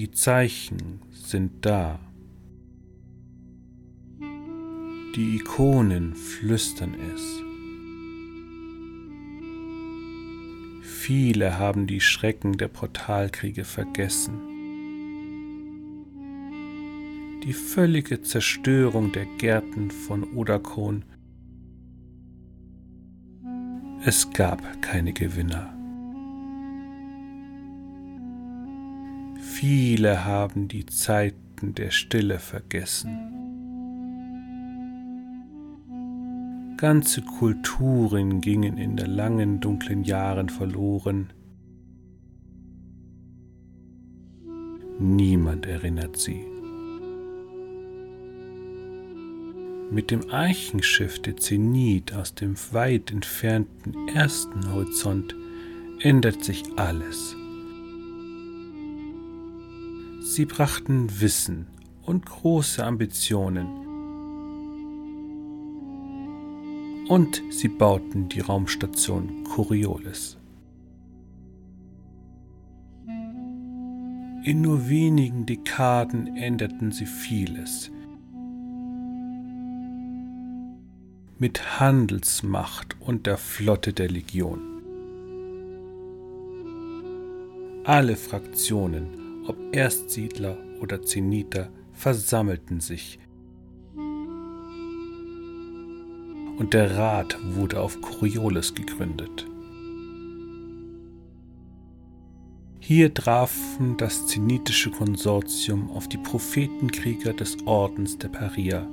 die Zeichen sind da. Die Ikonen flüstern es. Viele haben die Schrecken der Portalkriege vergessen. Die völlige Zerstörung der Gärten von Odakon. Es gab keine Gewinner. Viele haben die Zeiten der Stille vergessen. Ganze Kulturen gingen in der langen dunklen Jahren verloren. Niemand erinnert sie. Mit dem Eichenschiff der Zenit aus dem weit entfernten ersten Horizont ändert sich alles. Sie brachten Wissen und große Ambitionen. Und sie bauten die Raumstation Coriolis. In nur wenigen Dekaden änderten sie vieles. Mit Handelsmacht und der Flotte der Legion. Alle Fraktionen ob Erstsiedler oder Zeniter, versammelten sich. Und der Rat wurde auf Coriolis gegründet. Hier trafen das zenitische Konsortium auf die Prophetenkrieger des Ordens der Paria.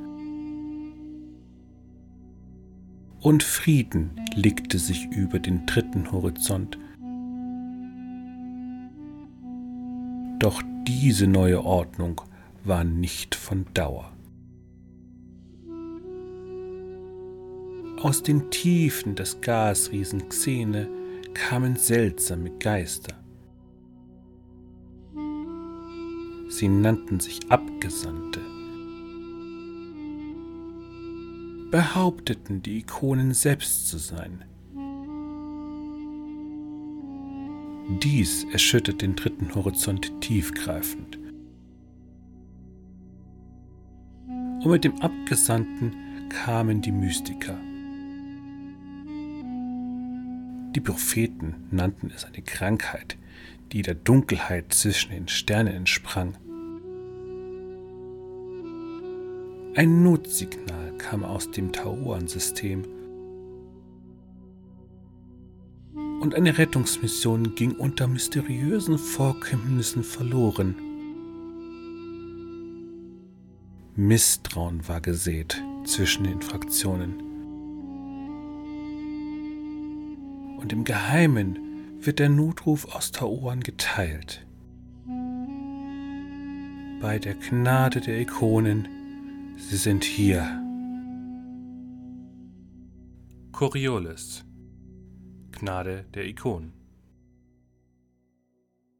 Und Frieden legte sich über den dritten Horizont Doch diese neue Ordnung war nicht von Dauer. Aus den Tiefen des Gasriesen Xene kamen seltsame Geister. Sie nannten sich Abgesandte, behaupteten die Ikonen selbst zu sein. Dies erschüttert den dritten Horizont tiefgreifend. Und mit dem Abgesandten kamen die Mystiker. Die Propheten nannten es eine Krankheit, die der Dunkelheit zwischen den Sternen entsprang. Ein Notsignal kam aus dem Tauan-System und eine Rettungsmission ging unter mysteriösen Vorkommnissen verloren. Misstrauen war gesät zwischen den Fraktionen. Und im Geheimen wird der Notruf aus Taoan geteilt. Bei der Gnade der Ikonen, sie sind hier. Coriolis Gnade der Ikonen.